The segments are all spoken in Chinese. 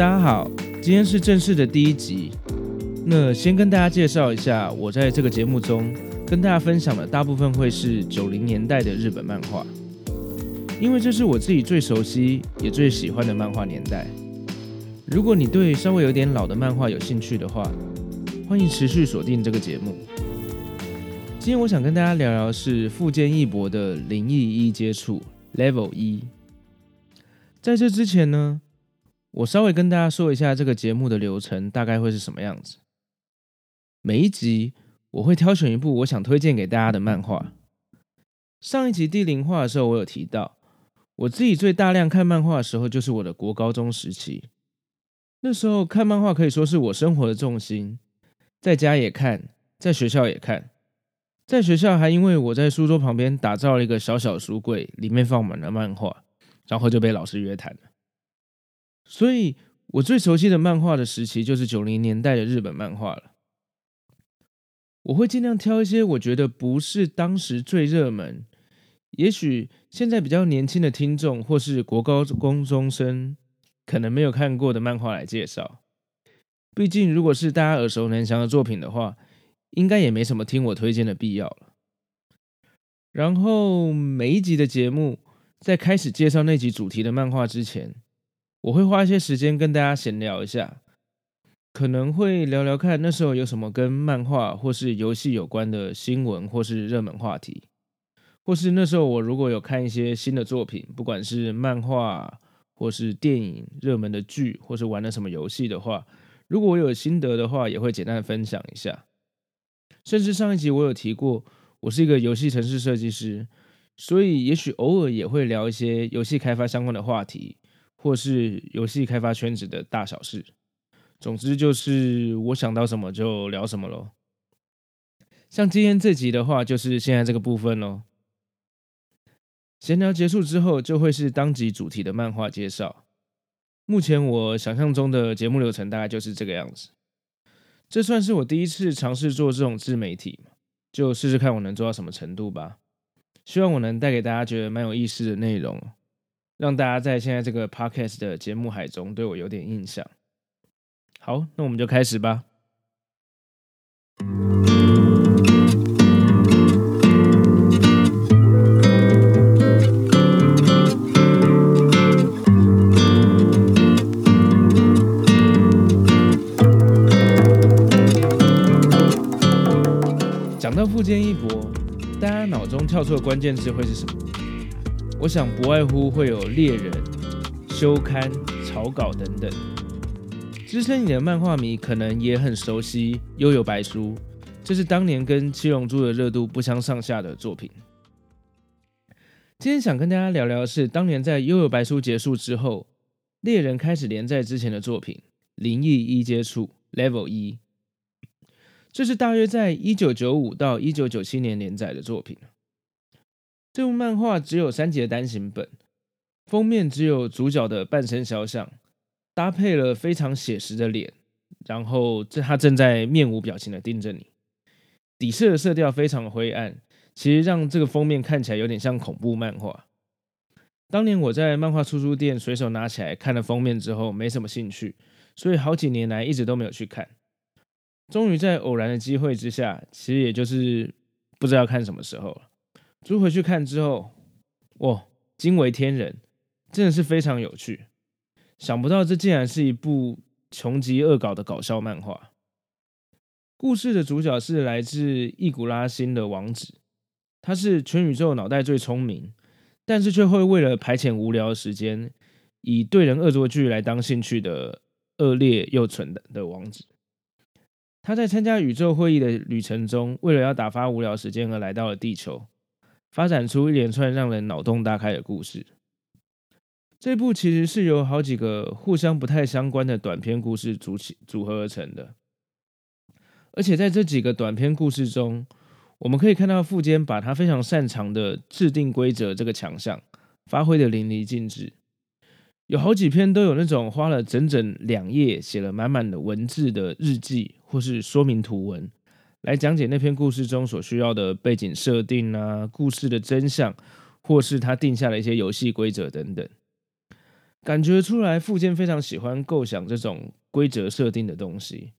大家好，今天是正式的第一集。那先跟大家介绍一下，我在这个节目中跟大家分享的大部分会是九零年代的日本漫画，因为这是我自己最熟悉也最喜欢的漫画年代。如果你对稍微有点老的漫画有兴趣的话，欢迎持续锁定这个节目。今天我想跟大家聊聊是富坚义博的灵异一接触 Level 一。在这之前呢，我稍微跟大家说一下这个节目的流程大概会是什么样子。每一集我会挑选一部我想推荐给大家的漫画。上一集第零话的时候，我有提到我自己最大量看漫画的时候就是我的国高中时期。那时候看漫画可以说是我生活的重心，在家也看，在学校也看。在学校还因为我在书桌旁边打造了一个小小书柜，里面放满了漫画，然后就被老师约谈了。所以，我最熟悉的漫画的时期就是九零年代的日本漫画了。我会尽量挑一些我觉得不是当时最热门，也许现在比较年轻的听众或是国高中生可能没有看过的漫画来介绍。毕竟，如果是大家耳熟能详的作品的话，应该也没什么听我推荐的必要了。然后，每一集的节目在开始介绍那集主题的漫画之前，我会花一些时间跟大家闲聊一下，可能会聊聊看那时候有什么跟漫画或是游戏有关的新闻或是热门话题，或是那时候我如果有看一些新的作品，不管是漫画或是电影、热门的剧，或是玩了什么游戏的话，如果我有心得的话，也会简单分享一下。甚至上一集我有提过，我是一个游戏城市设计师，所以也许偶尔也会聊一些游戏开发相关的话题。或是游戏开发圈子的大小事，总之就是我想到什么就聊什么喽。像今天这集的话，就是现在这个部分喽。闲聊结束之后，就会是当集主题的漫画介绍。目前我想象中的节目流程大概就是这个样子。这算是我第一次尝试做这种自媒体，就试试看我能做到什么程度吧。希望我能带给大家觉得蛮有意思的内容。让大家在现在这个 podcast 的节目海中对我有点印象。好，那我们就开始吧。讲到富坚义博，大家脑中跳出的关键字会是什么？我想不外乎会有猎人、休刊、草稿等等。资深一点的漫画迷可能也很熟悉《幽游白书》，这是当年跟《七龙珠》的热度不相上下的作品。今天想跟大家聊聊的是，当年在《幽游白书》结束之后，猎人开始连载之前的作品《灵异一接触 Level 一》，这是大约在一九九五到一九九七年连载的作品。这部漫画只有三集的单行本，封面只有主角的半身肖像，搭配了非常写实的脸，然后这他正在面无表情的盯着你。底色的色调非常灰暗，其实让这个封面看起来有点像恐怖漫画。当年我在漫画出书店随手拿起来看了封面之后，没什么兴趣，所以好几年来一直都没有去看。终于在偶然的机会之下，其实也就是不知道看什么时候了。租回去看之后，哇，惊为天人，真的是非常有趣。想不到这竟然是一部穷极恶搞的搞笑漫画。故事的主角是来自异古拉星的王子，他是全宇宙脑袋最聪明，但是却会为了排遣无聊的时间，以对人恶作剧来当兴趣的恶劣又蠢的的王子。他在参加宇宙会议的旅程中，为了要打发无聊时间而来到了地球。发展出一连串让人脑洞大开的故事。这部其实是由好几个互相不太相关的短篇故事组起组合而成的，而且在这几个短篇故事中，我们可以看到富坚把他非常擅长的制定规则这个强项发挥得淋漓尽致，有好几篇都有那种花了整整两页写了满满的文字的日记或是说明图文，来讲解那篇故事中所需要的背景设定啊、故事的真相，或是他定下的一些游戏规则等等。感觉出来，富坚非常喜欢构想这种规则设定的东西，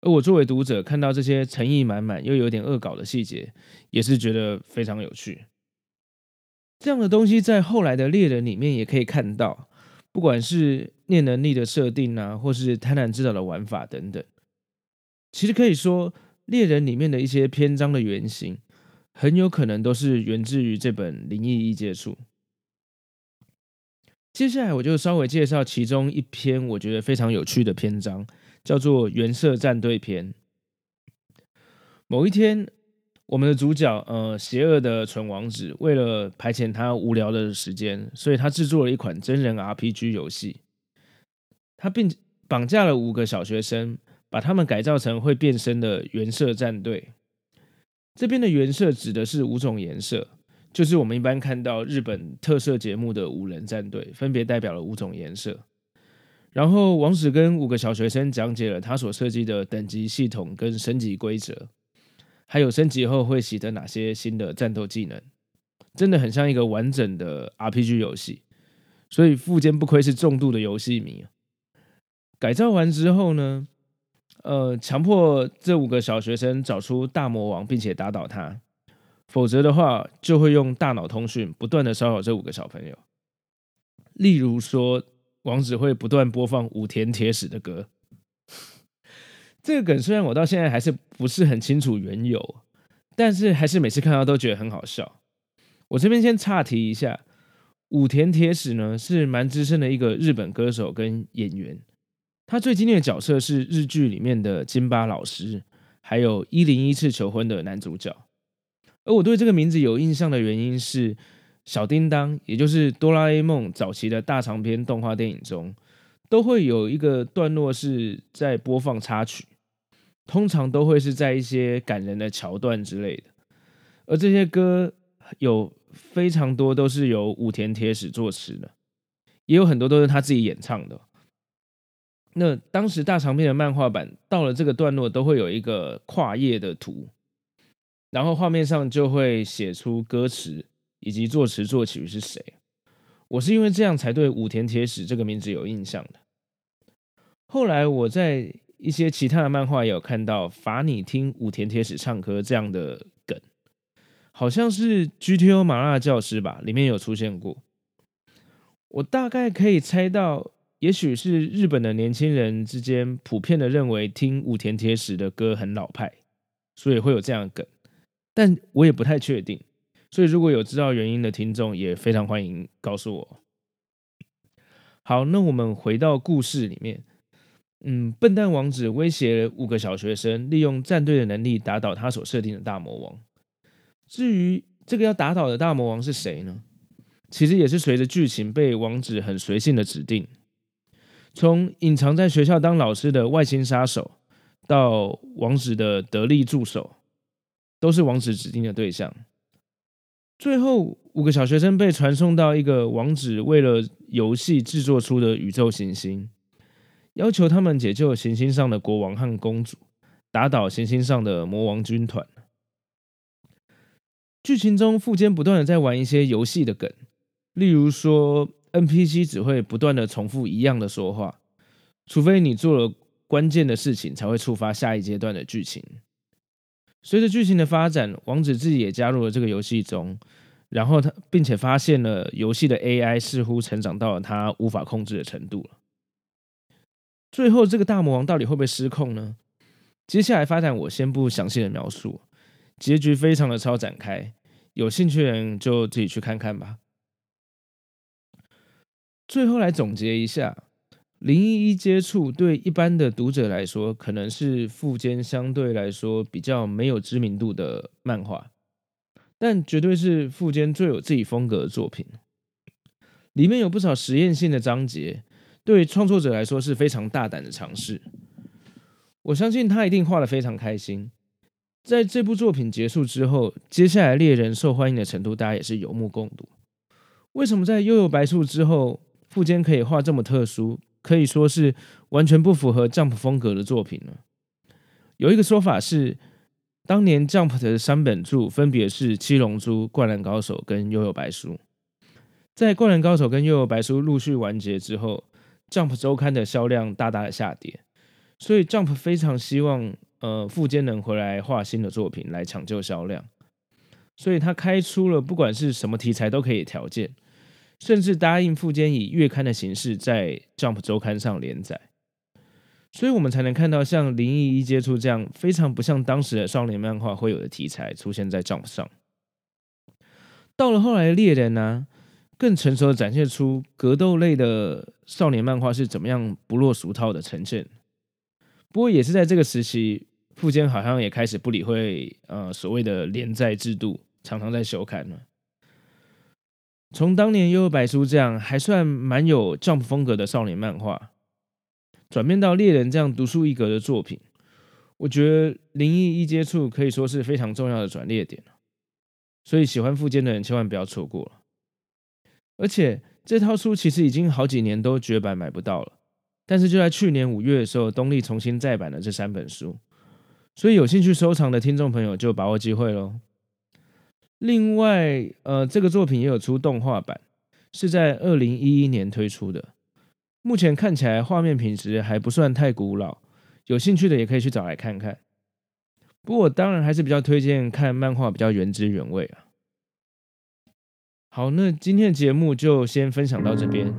而我作为读者，看到这些诚意满满又有点恶搞的细节，也是觉得非常有趣。这样的东西在后来的猎人里面也可以看到，不管是念能力的设定啊，或是贪婪之岛的玩法等等，其实可以说，猎人里面的一些篇章的原型，很有可能都是源自于这本《灵异异接触》。接下来我就稍微介绍其中一篇我觉得非常有趣的篇章，叫做“原色战队篇”。某一天，我们的主角呃，邪恶的纯王子为了排遣他无聊的时间，所以他制作了一款真人 RPG 游戏。他并绑架了五个小学生，把他们改造成会变身的原色战队。这边的原色指的是五种颜色。就是我们一般看到日本特色节目的五人战队，分别代表了五种颜色。然后王子跟五个小学生讲解了他所设计的等级系统跟升级规则，还有升级后会习得哪些新的战斗技能，真的很像一个完整的 RPG 游戏。所以富坚不愧是重度的游戏迷。改造完之后呢，呃，强迫这五个小学生找出大魔王，并且打倒他。否则的话，就会用大脑通讯不断的骚扰这五个小朋友。例如说，王子会不断播放武田铁矢的歌。这个梗虽然我到现在还是不是很清楚缘由，但是还是每次看到都觉得很好笑。我这边先岔题一下，武田铁矢呢是蛮资深的一个日本歌手跟演员，他最经典的角色是日剧里面的金巴老师，还有一零一次求婚的男主角。而我对这个名字有印象的原因是，小叮当，也就是哆啦 A 梦早期的大长篇动画电影中，都会有一个段落是在播放插曲，通常都会是在一些感人的桥段之类的。而这些歌有非常多都是由武田铁矢作词的，也有很多都是他自己演唱的。那当时大长篇的漫画版到了这个段落，都会有一个跨页的图。然后画面上就会写出歌词以及作词作曲是谁。我是因为这样才对武田铁矢这个名字有印象的。后来我在一些其他的漫画也有看到罚你听武田铁矢唱歌这样的梗，好像是 GTO 麻辣教师吧，里面有出现过。我大概可以猜到，也许是日本的年轻人之间普遍的认为听武田铁矢的歌很老派，所以会有这样的梗。但我也不太确定，所以如果有知道原因的听众，也非常欢迎告诉我。好，那我们回到故事里面。嗯，笨蛋王子威胁五个小学生，利用战队的能力打倒他所设定的大魔王。至于这个要打倒的大魔王是谁呢？其实也是随着剧情被王子很随性的指定，从隐藏在学校当老师的外星杀手，到王子的得力助手。都是王子指定的对象。最后，五个小学生被传送到一个王子为了游戏制作出的宇宙行星，要求他们解救行星上的国王和公主，打倒行星上的魔王军团。剧情中，富坚不断的在玩一些游戏的梗，例如说 NPC 只会不断的重复一样的说话，除非你做了关键的事情，才会触发下一阶段的剧情。随着剧情的发展，王子自己也加入了这个游戏中，然后他并且发现了游戏的 AI 似乎成长到了他无法控制的程度了。最后，这个大魔王到底会不会失控呢？接下来发展我先不详细的描述，结局非常的超展开，有兴趣的人就自己去看看吧。最后来总结一下。零一一接触对一般的读者来说，可能是富坚相对来说比较没有知名度的漫画，但绝对是富坚最有自己风格的作品。里面有不少实验性的章节，对创作者来说是非常大胆的尝试。我相信他一定画得非常开心。在这部作品结束之后，接下来猎人受欢迎的程度，大家也是有目共睹。为什么在《幽游白书》之后，富坚可以画这么特殊，可以说是完全不符合 Jump 风格的作品呢？有一个说法是，当年 Jump 的三本著分别是《七龙珠》《灌篮高手》跟《悠悠白书》。在《灌篮高手》跟《悠悠白书》陆续完结之后，Jump 周刊的销量大大的下跌，所以 Jump 非常希望，呃，富坚能回来画新的作品来抢救销量，所以他开出了不管是什么题材都可以条件。甚至答应富坚以月刊的形式在《Jump》周刊上连载，所以我们才能看到像《灵异一接触》这样非常不像当时的少年漫画会有的题材出现在《Jump》上。到了后来猎人呢、更成熟的展现出格斗类的少年漫画是怎么样不落俗套的呈现。不过也是在这个时期，富坚好像也开始不理会呃所谓的连载制度，常常在休刊了。从当年《幽游白书》这样还算蛮有 Jump 风格的少年漫画，转变到猎人这样独树一格的作品，我觉得《灵异一接触》可以说是非常重要的转捩点，所以喜欢富坚的人千万不要错过了。而且这套书其实已经好几年都绝版买不到了，但是就在去年五月的时候，东立重新再版了这三本书，所以有兴趣收藏的听众朋友就把握机会喽。另外，呃，这个作品也有出动画版，是在二零一一年推出的。目前看起来画面品质还不算太古老，有兴趣的也可以去找来看看。不过当然还是比较推荐看漫画，比较原汁原味啊。好，那今天的节目就先分享到这边。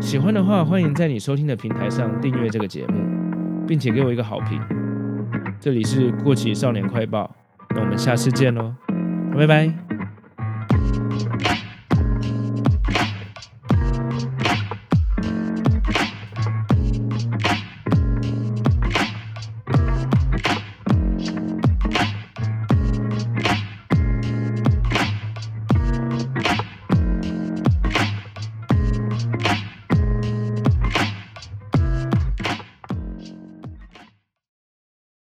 喜欢的话，欢迎在你收听的平台上订阅这个节目，并且给我一个好评。这里是过期少年快报，那我们下次见喽。拜拜。